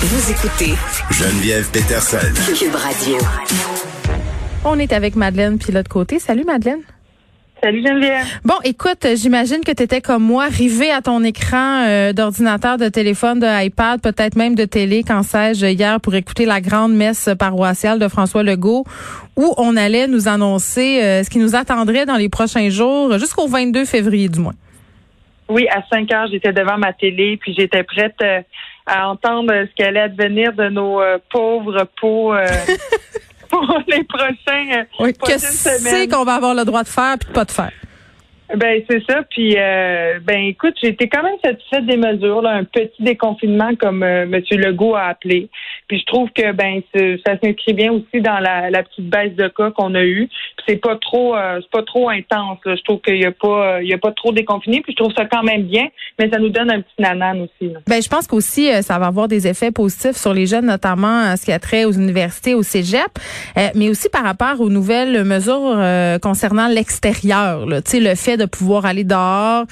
Vous écoutez Geneviève Peterson. Cube Radio. On est avec Madeleine puis l'autre côté. Salut Madeleine. Salut Geneviève. Bon, écoute, j'imagine que tu étais comme moi, arrivé à ton écran euh, d'ordinateur, de téléphone, de iPad, peut-être même de télé, quand sais-je, hier pour écouter la grande messe paroissiale de François Legault, où on allait nous annoncer euh, ce qui nous attendrait dans les prochains jours, jusqu'au 22 février du moins. Oui, à 5 heures, j'étais devant ma télé, puis j'étais prête euh, à entendre ce qui allait advenir de nos pauvres peaux. pour les prochains oui, que c'est qu'on va avoir le droit de faire puis de pas de faire? Ben c'est ça. Puis euh, ben écoute, j'ai été quand même satisfaite des mesures, là, un petit déconfinement comme euh, M. Legault a appelé. Puis je trouve que ben ça s'inscrit bien aussi dans la, la, petite baisse de cas qu'on a eue. c'est pas trop euh, c'est pas trop intense. Je trouve qu'il y a pas il y a pas trop déconfiné. Puis je trouve ça quand même bien, mais ça nous donne un petit nanan aussi. Là. Ben je pense qu'aussi ça va avoir des effets positifs sur les jeunes, notamment à ce qui a trait aux universités, au cégep, mais aussi par rapport aux nouvelles mesures concernant l'extérieur. Tu sais le fait de pouvoir aller dehors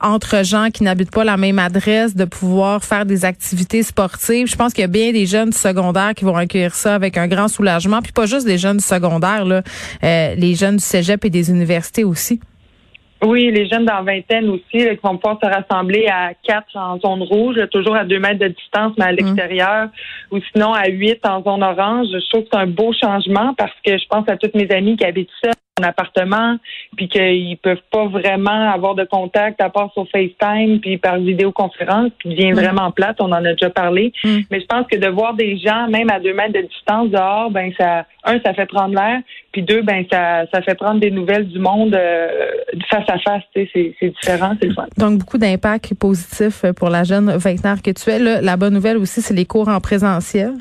entre gens qui n'habitent pas la même adresse, de pouvoir faire des activités sportives. Je pense qu'il y a bien des jeunes du secondaire qui vont accueillir ça avec un grand soulagement, puis pas juste des jeunes du secondaire, là, euh, les jeunes du cégep et des universités aussi. Oui, les jeunes dans vingtaine aussi, là, qui vont pouvoir se rassembler à quatre en zone rouge, toujours à deux mètres de distance, mais à mmh. l'extérieur, ou sinon à huit en zone orange. Je trouve que c'est un beau changement parce que je pense à toutes mes amies qui habitent en appartement, puis qu'ils peuvent pas vraiment avoir de contact à part sur FaceTime, puis par vidéoconférence, puis devient mm. vraiment plate, on en a déjà parlé. Mm. Mais je pense que de voir des gens, même à deux mètres de distance dehors, ben ça, un, ça fait prendre l'air, puis deux, ben ça, ça fait prendre des nouvelles du monde euh, face à face. C'est, c'est différent, c'est le fun. Donc beaucoup d'impact positif pour la jeune vingtenaire que tu es. Là, la bonne nouvelle aussi, c'est les cours en présentiel.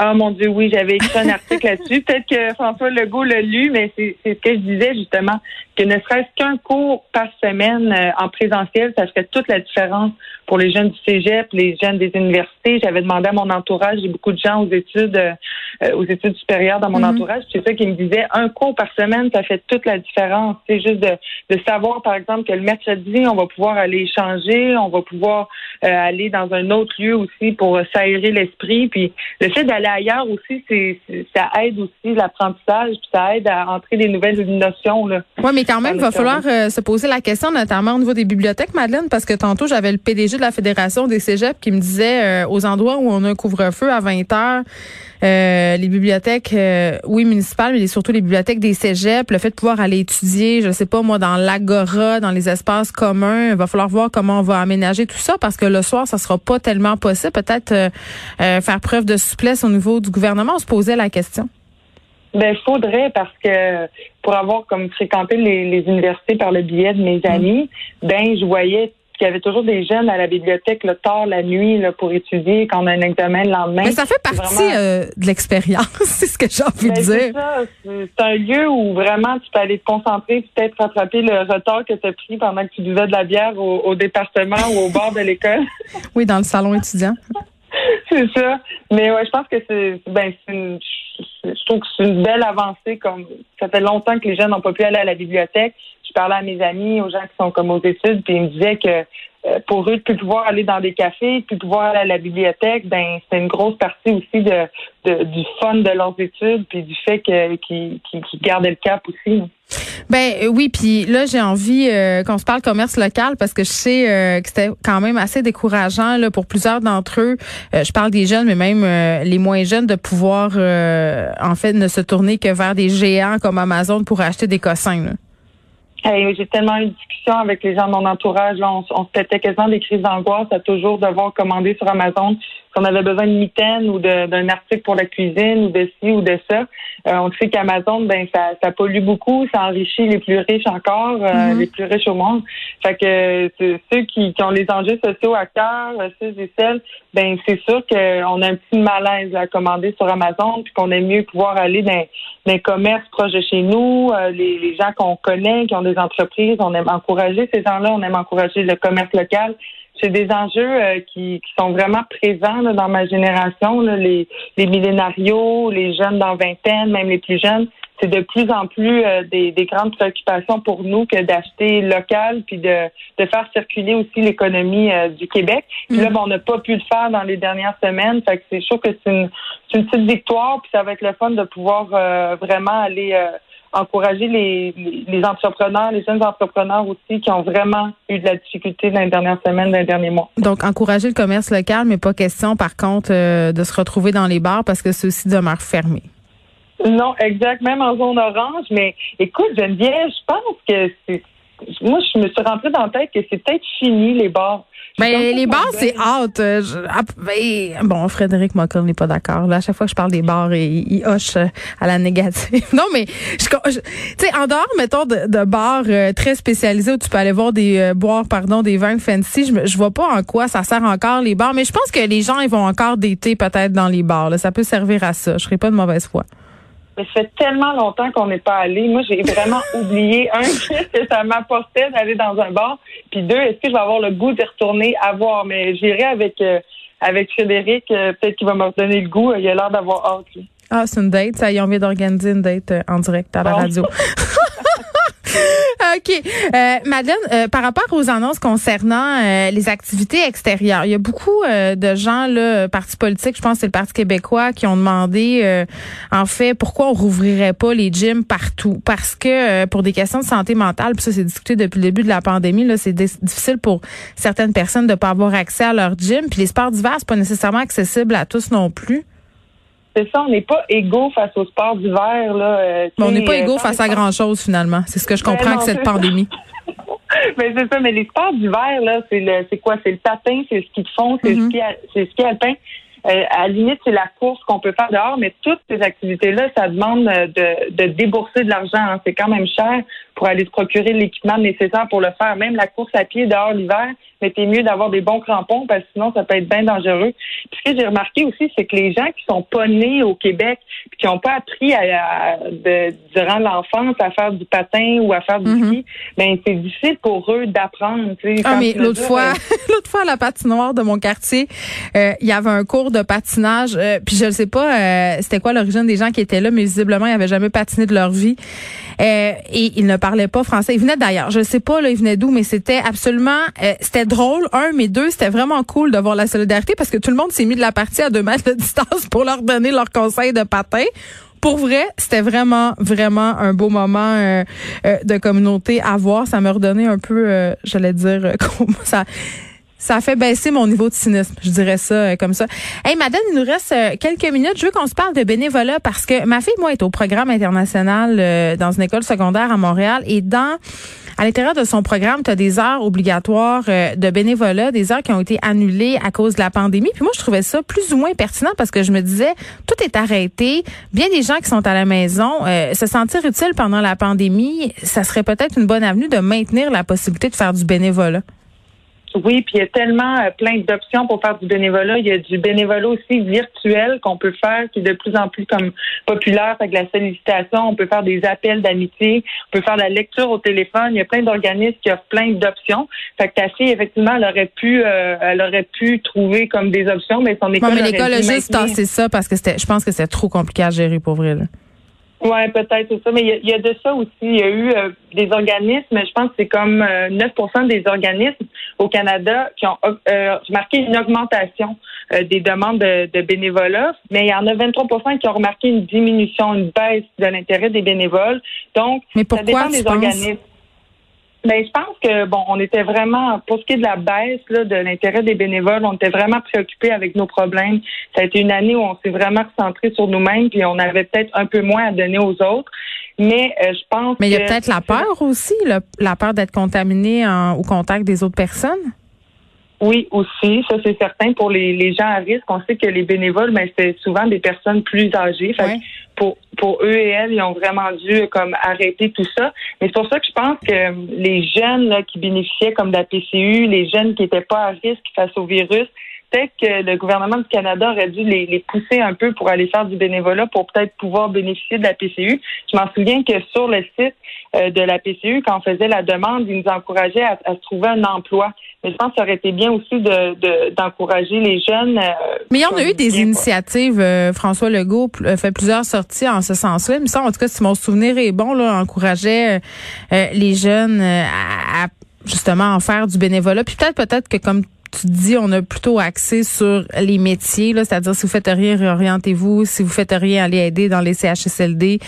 Ah mon Dieu, oui, j'avais écrit un article là-dessus. Peut-être que François Legault l'a lu, mais c'est ce que je disais justement, que ne serait-ce qu'un cours par semaine euh, en présentiel, ça ferait toute la différence pour les jeunes du Cégep, les jeunes des universités. J'avais demandé à mon entourage, j'ai beaucoup de gens aux études euh, aux études supérieures dans mon mm-hmm. entourage, c'est ça qui me disait un cours par semaine, ça fait toute la différence. C'est juste de, de savoir, par exemple, que le mercredi, on va pouvoir aller échanger, on va pouvoir euh, aller dans un autre lieu aussi pour s'aérer l'esprit. Puis le fait d'aller ailleurs aussi, c'est ça aide aussi l'apprentissage, puis ça aide à entrer des nouvelles notions. Oui, mais quand même, il va falloir euh, se poser la question, notamment au niveau des bibliothèques, Madeleine, parce que tantôt, j'avais le PDG de la Fédération des Cégeps qui me disait euh, aux endroits où on a un couvre-feu à 20 heures, euh, les bibliothèques, oui, municipales, mais surtout les bibliothèques des cégeps, le fait de pouvoir aller étudier, je sais pas moi, dans l'agora, dans les espaces communs, il va falloir voir comment on va aménager tout ça parce que le soir, ça sera pas tellement possible. Peut-être faire preuve de souplesse au niveau du gouvernement. On se posait la question. Ben, faudrait parce que pour avoir comme fréquenté les, universités par le biais de mes amis, ben je voyais qu'il y avait toujours des jeunes à la bibliothèque le tard la nuit là, pour étudier quand on a un examen le lendemain. Mais ça fait partie euh, de l'expérience, c'est ce que j'ai envie de ben, dire. C'est un lieu où vraiment tu peux aller te concentrer, peut-être rattraper le retard que tu as pris pendant que tu buvais de la bière au, au département ou au bord de l'école. oui, dans le salon étudiant. c'est ça. Mais ouais, je pense que c'est ben une, je trouve que c'est une belle avancée. Comme ça fait longtemps que les jeunes n'ont pas pu aller à la bibliothèque. Je parlais à mes amis, aux gens qui sont comme aux études, puis ils me disaient que pour eux de pouvoir aller dans des cafés, de pouvoir aller à la bibliothèque, ben c'est une grosse partie aussi de, du fun de leurs études, puis du fait qu'ils gardaient le cap aussi. Ben euh, oui, puis là j'ai envie euh, qu'on se parle commerce local parce que je sais que c'était quand même assez décourageant là pour plusieurs d'entre eux. je parle des jeunes, mais même les moins jeunes de pouvoir en fait ne se tourner que vers des géants comme Amazon pour acheter des cossins. J'ai tellement eu de discussions avec les gens de mon entourage. on, se pétait quasiment des crises d'angoisse à toujours devoir commander sur Amazon. Qu'on avait besoin de mitaines ou d'un article pour la cuisine ou de ci ou de ça. Euh, on sait qu'Amazon, ben ça, ça pollue beaucoup, ça enrichit les plus riches encore, mm-hmm. les plus riches au monde. Fait que ceux qui, qui, ont les enjeux sociaux à cœur, ceux et celles, ben c'est sûr qu'on a un petit malaise à commander sur Amazon, puis qu'on aime mieux pouvoir aller dans, dans un commerce proche de chez nous, les, les gens qu'on connaît, qui ont des entreprises, on aime encourager ces gens-là, on aime encourager le commerce local. C'est des enjeux euh, qui, sont vraiment présents dans ma génération, les, les millénarios, les jeunes dans vingtaine, même les plus jeunes. C'est de plus en plus euh, des, grandes préoccupations pour nous que d'acheter local puis de, de faire circuler aussi l'économie euh, du Québec. Puis là, mm. ben, on n'a pas pu le faire dans les dernières semaines. Fait que c'est sûr que c'est une, une petite victoire, puis ça va être le fun de pouvoir vraiment aller encourager les, les, entrepreneurs, les jeunes entrepreneurs aussi qui ont vraiment eu de la difficulté dans les dernières semaines, dans les derniers mois. Donc, encourager le commerce local, mais pas question, par contre, euh, de se retrouver dans les bars parce que ceux-ci demeurent fermés. Non, exact, même en zone orange. Mais écoute, Geneviève, je pense que c'est moi, je me suis rentrée dans la tête que c'est peut-être fini, les bars. Ben, les bars, c'est hâte. Ah, ben, bon, Frédéric Mockel n'est pas d'accord. À chaque fois que je parle des bars, il, hoche euh, à la négative. non, mais, tu sais, en dehors, mettons, de, bars euh, très spécialisés où tu peux aller voir des, euh, boire, pardon, des vins fancy, je, je vois pas en quoi ça sert encore les bars. Mais je pense que les gens, ils vont encore d'été peut-être dans les bars. Ça peut servir à ça. Je serais pas de mauvaise foi. Mais ça fait tellement longtemps qu'on n'est pas allé. Moi, j'ai vraiment oublié, un, que ça m'apportait d'aller dans un bar. Puis deux, est-ce que je vais avoir le goût d'y retourner à voir? Mais j'irai avec, euh, avec Frédéric. Euh, peut-être qu'il va me redonner le goût. Il a l'air d'avoir hâte. Ah, c'est une date. Ça y est, on vient d'organiser une date euh, en direct à la radio. OK. Euh, Madeleine, euh, par rapport aux annonces concernant euh, les activités extérieures, il y a beaucoup euh, de gens, là, partis politiques, je pense que c'est le Parti québécois, qui ont demandé, en fait, pourquoi on rouvrirait pas les gyms partout? Parce que pour des questions de santé mentale, puis ça, c'est discuté depuis le début de la pandémie, là, c'est difficile pour certaines personnes de pas avoir accès à leur gym. Puis les sports d'hiver, c'est pas nécessairement accessible à tous non plus c'est ça, on n'est pas égaux face au sport d'hiver. Là, euh, on n'est pas égaux euh, face à grand-chose, finalement. C'est ce que je ben comprends avec cette pandémie. mais c'est ça, mais les sports d'hiver, là, c'est le c'est quoi? C'est le patin, c'est le ski de fond, c'est le mm-hmm. ski c'est ski alpin. Euh, à la limite, c'est la course qu'on peut faire dehors, mais toutes ces activités-là, ça demande de, de débourser de l'argent. Hein. C'est quand même cher pour aller se procurer l'équipement nécessaire pour le faire. Même la course à pied dehors l'hiver, mais c'est mieux d'avoir des bons crampons parce que sinon ça peut être bien dangereux. Puis ce que j'ai remarqué aussi, c'est que les gens qui sont pas nés au Québec, puis qui n'ont pas appris à, de, durant l'enfance à faire du patin ou à faire du mm-hmm. ski, ben c'est difficile pour eux d'apprendre. Ah mais l'autre fois, l'autre fois à la patinoire de mon quartier, euh, il y avait un cours de patinage. Euh, puis je ne sais pas, euh, c'était quoi l'origine des gens qui étaient là, mais visiblement ils n'avaient jamais patiné de leur vie. et ils ne parlaient pas français. Ils venaient d'ailleurs. Je sais pas là, ils venaient d'où, mais c'était absolument, c'était drôle, un, mais deux, c'était vraiment cool de voir la solidarité parce que tout le monde s'est mis de la partie à deux mètres de distance pour leur donner leur conseil de patin. Pour vrai, c'était vraiment, vraiment un beau moment euh, euh, de communauté à voir. Ça m'a redonné un peu, euh, j'allais dire, ça ça fait baisser mon niveau de cynisme, je dirais ça comme ça. Hey Madame, il nous reste quelques minutes. Je veux qu'on se parle de bénévolat parce que ma fille, moi, est au programme international dans une école secondaire à Montréal et dans à l'intérieur de son programme, tu as des heures obligatoires de bénévolat, des heures qui ont été annulées à cause de la pandémie. Puis moi, je trouvais ça plus ou moins pertinent parce que je me disais, tout est arrêté. Bien des gens qui sont à la maison, se sentir utile pendant la pandémie, ça serait peut-être une bonne avenue de maintenir la possibilité de faire du bénévolat. Oui, puis il y a tellement euh, plein d'options pour faire du bénévolat. Il y a du bénévolat aussi virtuel qu'on peut faire, qui est de plus en plus comme populaire avec la sollicitation. On peut faire des appels d'amitié, on peut faire de la lecture au téléphone. Il y a plein d'organismes qui offrent plein d'options. Fait que ta fille, effectivement, elle aurait pu, euh, elle aurait pu trouver comme des options, mais son école. Mais l'école a juste tassé ça parce que c'était, je pense que c'est trop compliqué à gérer pour vrai. Là. Oui, peut-être, c'est ça. Mais il y, a de ça aussi. Il y a eu euh, des organismes, je pense que c'est comme 9% euh, des organismes au Canada qui ont euh, remarqué une augmentation des demandes de, bénévolat, mais il y en a 23% qui ont remarqué une diminution, une baisse de l'intérêt des bénévoles. Donc, mais pourquoi ça dépend des organismes. Ben, je pense que bon, on était vraiment pour ce qui est de la baisse là, de l'intérêt des bénévoles, on était vraiment préoccupés avec nos problèmes. Ça a été une année où on s'est vraiment concentré sur nous-mêmes, puis on avait peut-être un peu moins à donner aux autres. Mais euh, je pense. Mais il y a peut-être la peur aussi, la peur d'être contaminé en, au contact des autres personnes. Oui, aussi, ça c'est certain. Pour les, les gens à risque, on sait que les bénévoles, mais ben, c'est souvent des personnes plus âgées. Fait pour, pour eux et elles, ils ont vraiment dû comme arrêter tout ça. Mais c'est pour ça que je pense que les jeunes là, qui bénéficiaient comme de la PCU, les jeunes qui n'étaient pas à risque face au virus, peut-être que le gouvernement du Canada aurait dû les, les, pousser un peu pour aller faire du bénévolat pour peut-être pouvoir bénéficier de la PCU. Je m'en souviens que sur le site euh, de la PCU, quand on faisait la demande, ils nous encourageaient à, se trouver un emploi. Mais je pense que ça aurait été bien aussi de, d'encourager les jeunes. Euh, Mais on a eu des initiatives. Euh, François Legault fait plusieurs sorties en ce sens-là. Mais ça, en tout cas, si mon souvenir est bon, là, encourageait les jeunes à, à justement en faire du bénévolat. Puis peut-être peut-être que comme tu dis, on a plutôt axé sur les métiers, là, c'est-à-dire si vous faites rien, réorientez-vous. Si vous faites rien, allez aider dans les CHSLD.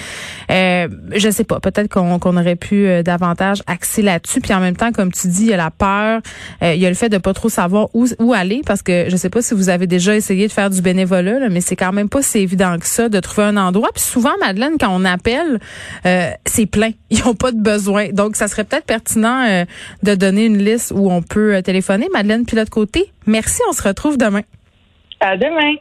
Euh, je sais pas, peut-être qu'on aurait pu euh, davantage axer là-dessus. Puis en même temps, comme tu dis, il y a la peur, euh, il y a le fait de pas trop savoir où, où aller, parce que je sais pas si vous avez déjà essayé de faire du bénévolat, mais c'est quand même pas si évident que ça de trouver un endroit. Puis souvent, Madeleine, quand on appelle, euh, c'est plein. Ils ont pas de besoin. Donc, ça serait peut-être pertinent de donner une liste où on peut téléphoner. Madeleine, pilote côté. Merci, on se retrouve demain. À demain.